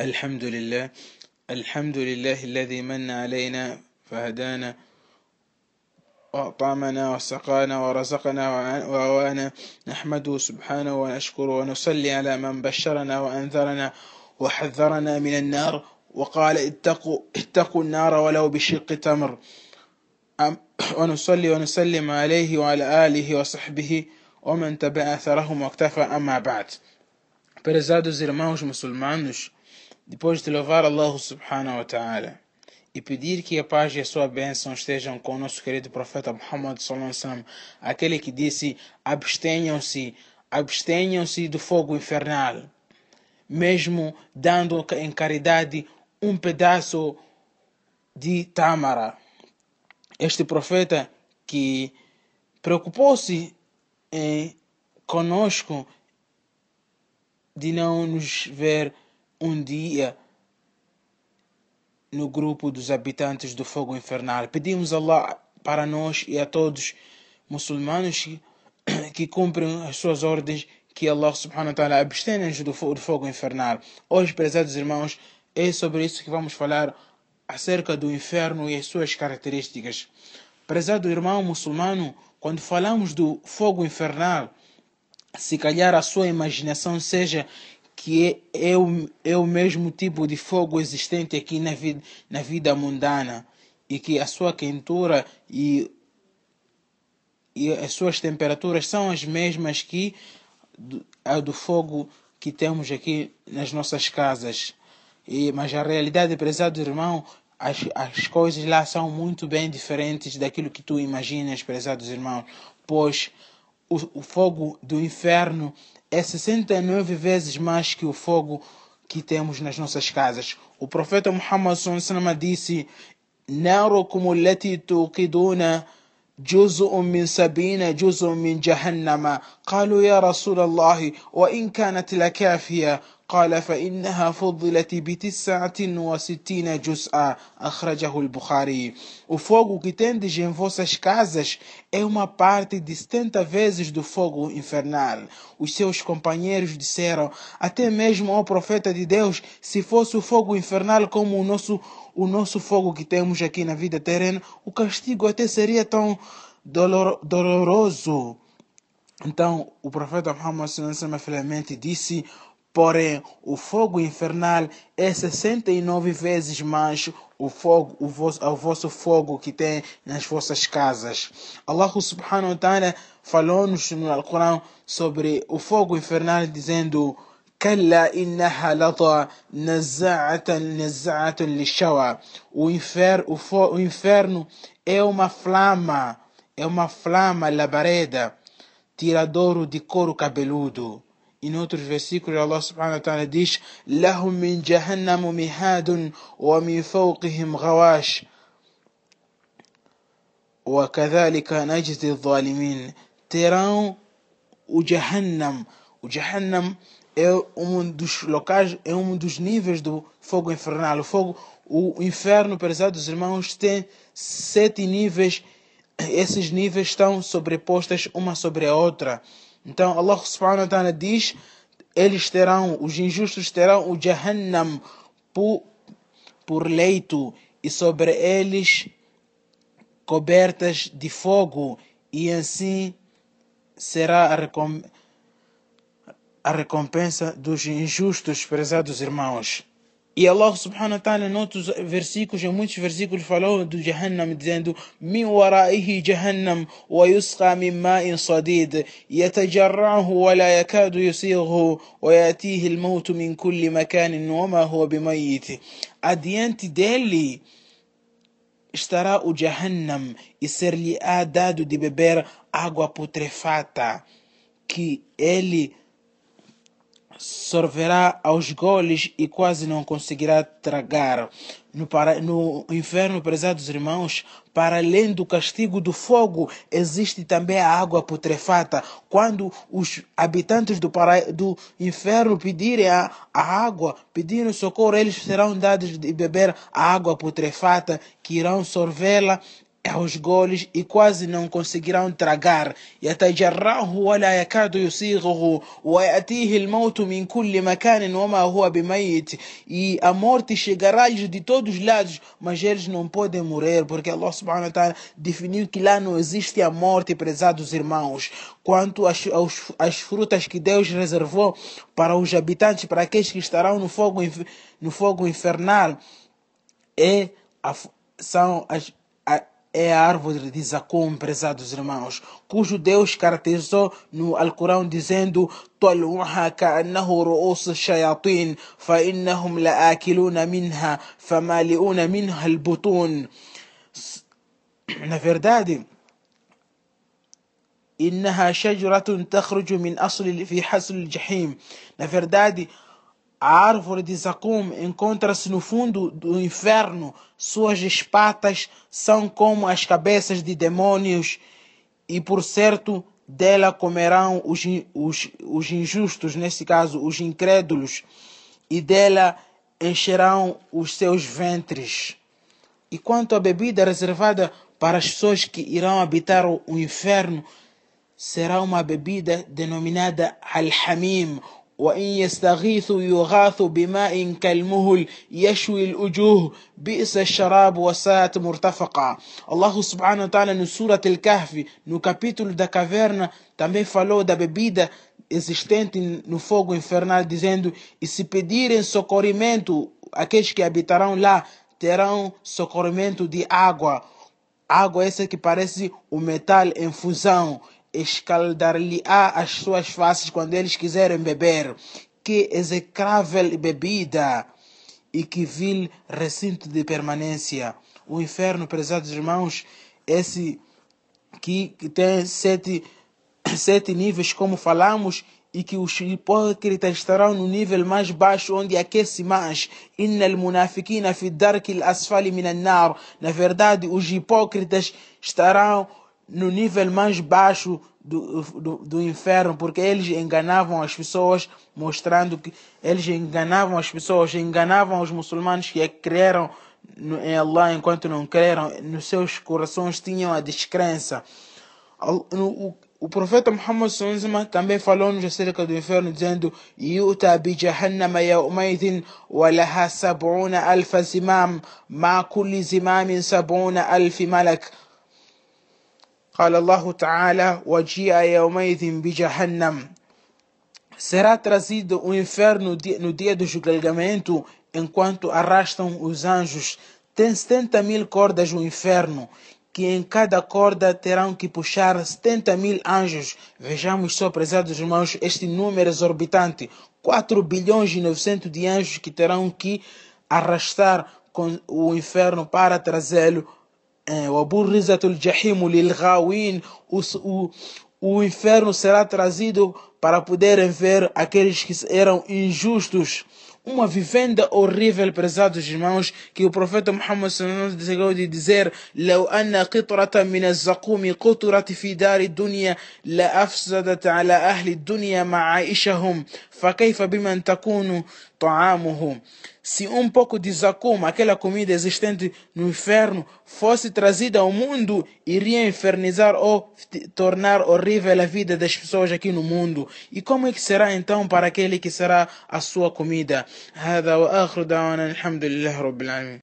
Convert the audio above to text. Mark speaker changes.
Speaker 1: الحمد لله. الحمد لله الذي من علينا فهدانا وأطعمنا وسقانا ورزقنا وأوانا نحمده سبحانه ونشكره ونصلي على من بشرنا وأنذرنا وحذرنا من النار وقال اتقوا, اتقوا النار ولو بشق تمر. ونصلي ونسلم عليه وعلى آله وصحبه ومن تبع أثرهم واكتفى أما بعد. Prezados irmãos muçulmanos, depois de louvar Allah subhanahu wa ta'ala e pedir que a paz e a sua bênção estejam com o nosso querido profeta Muhammad sallallahu aquele que disse: abstenham-se, abstenham-se do fogo infernal, mesmo dando em caridade um pedaço de tâmara. Este profeta que preocupou-se em conosco de não nos ver um dia no grupo dos habitantes do fogo infernal. Pedimos a Allah para nós e a todos muçulmanos que, cumprem as suas ordens que Allah subhanahu wa ta'ala abstenha do, do fogo infernal. Hoje, prezados irmãos, é sobre isso que vamos falar acerca do inferno e as suas características. Prezado irmão muçulmano, quando falamos do fogo infernal, se calhar a sua imaginação seja que é, é, o, é o mesmo tipo de fogo existente aqui na vida, na vida mundana e que a sua quentura e, e as suas temperaturas são as mesmas que do, do fogo que temos aqui nas nossas casas. E, mas a realidade, prezado irmão, as, as coisas lá são muito bem diferentes daquilo que tu imaginas, prezados irmãos, pois o, o fogo do inferno é 69 vezes mais que o fogo que temos nas nossas casas. O profeta Muhammad disse: ناركم التي توقدون جزء من سبعين جزء من جهنم قالوا يا رسول الله وإن كانت لكافية قال فإنها فضلت بتسعة وستين جزءا أخرجه البخاري O fogo que tendes em vossas casas é uma parte de 70 vezes do fogo infernal. Os seus companheiros disseram, até mesmo ao profeta de Deus, se fosse o fogo infernal como o nosso, o nosso fogo que temos aqui na vida terrena, o castigo até seria tão dolor, doloroso. Então, o profeta Muhammad finalmente disse, Porém, o fogo infernal é 69 vezes mais o fogo, o vosso, o vosso fogo que tem nas vossas casas. Allah subhanahu wa ta'ala falou-nos no Alcorão sobre o fogo infernal dizendo كلا إنها لظى نزاعة نزاعة للشوى o inferno, o, o inferno é uma flama é uma flama labareda tiradouro de couro cabeludo e noutros versículos Allah subhanahu wa ta'ala diz لهم من جهنم مهاد ومن فوقهم غواش وكذلك نجزي الظالمين terão o Jahannam o Jahannam é um dos locais é um dos níveis do fogo infernal o fogo o inferno pesados irmãos tem sete níveis esses níveis estão sobrepostas uma sobre a outra então Allah subhanahu wa ta'ala diz, eles terão, os injustos terão o Jahannam por, por leito e sobre eles cobertas de fogo e assim será a, recompensa, a recompensa dos injustos, prezados irmãos. E Allah subhanahu wa ta'ala em outros versículos, em muitos versículos falou do Jahannam dizendo Min waraihi Jahannam wa yusqa min ma'in sadid yatajarrahu wa la yakadu yusighu wa yatihi al-maut min kulli makanin wa ma huwa bimayit Adiante dele estará o Jahannam e ser-lhe-á dado de beber água putrefata que ele sorverá aos goles e quase não conseguirá tragar. No, para, no inferno, prezados irmãos, para além do castigo do fogo, existe também a água putrefata. Quando os habitantes do, para, do inferno pedirem a, a água, pedirem socorro, eles serão dados de beber a água putrefata, que irão sorvê-la aos goles e quase não conseguirão tragar يتجرعه ولا يكاد يسيغه ويأتيه الموت من كل مكان وما هو بميت e a morte chegará de todos os lados mas eles não podem morrer porque Allah subhanahu wa ta'ala definiu que lá não existe a morte prezados irmãos quanto às, às frutas que Deus reservou para os habitantes para aqueles que estarão no fogo no fogo infernal é a, são as é a árvore de Zacum, prezados irmãos, cujo Deus caracterizou no Alcorão dizendo طلعها كأنه رؤوس الشياطين فإنهم لآكلون منها فمالئون منها البطون Na verdade, إنها شجرة تخرج من أصل في حصل الجحيم. Na verdade, a árvore de Zacum encontra-se no fundo do inferno. Suas espatas são como as cabeças de demônios, e por certo dela comerão os, os, os injustos, nesse caso os incrédulos, e dela encherão os seus ventres. E quanto à bebida reservada para as pessoas que irão habitar o inferno, será uma bebida denominada Al-Hamim, وإن يستغيثوا يغاثوا بماء كالمهل يشوي الوجوه بئس الشراب وساءت مرتفقا Allah subhanahu wa ta'ala no Surat al-Kahf no capítulo da caverna também falou da bebida existente no fogo infernal dizendo e se pedirem socorrimento aqueles que habitarão lá terão socorrimento de água água essa que parece o metal em fusão escaldar-lhe-á as suas faces quando eles quiserem beber. Que execrável bebida e que vil recinto de permanência. O inferno, prezados irmãos, esse que, que tem sete, sete níveis, como falamos, e que os hipócritas estarão no nível mais baixo, onde aquece mais. Innal munafiqina fi darkil asfali minan nar. Na verdade, os hipócritas estarão no nível mais baixo do, do, do, inferno, porque eles enganavam as pessoas, mostrando que eles enganavam as pessoas, enganavam os muçulmanos que creram em Allah enquanto não creram, nos seus corações tinham a descrença. O, o profeta Muhammad sallallahu também falou-nos acerca do inferno, dizendo: Yuta bi jahannama yawmaidhin wa laha sab'una alfa zimam, ma kulli zimamin sab'una alfi malak. قال الله تعالى وجيء يومئذ بجهنم será trazido o inferno no dia do julgamento enquanto arrastam os anjos. Tem 70 mil cordas o inferno, que em cada corda terão que puxar 70 mil anjos. Vejamos só, prezados irmãos, este número exorbitante. 4 bilhões e 900 de anjos que terão que arrastar com o inferno para trazê-lo وبرزت الجحيم للغاوين o inferno será trazido para poderem ver aqueles que eram injustos. Uma vivenda horrível, prezados irmãos, que o profeta Muhammad chegou de dizer: لو أن قطرة من الزقوم قطرت في دار الدنيا لأفسدت على أهل الدنيا معائشهم فكيف بمن تكون طعامه se um pouco de zacum, aquela comida existente no inferno, fosse trazida ao mundo, iria infernizar ou tornar horrível a vida das pessoas aqui no mundo. E como é que será então para aquele que será a sua comida? هذا وآخر دعوانا الحمد لله رب العالمين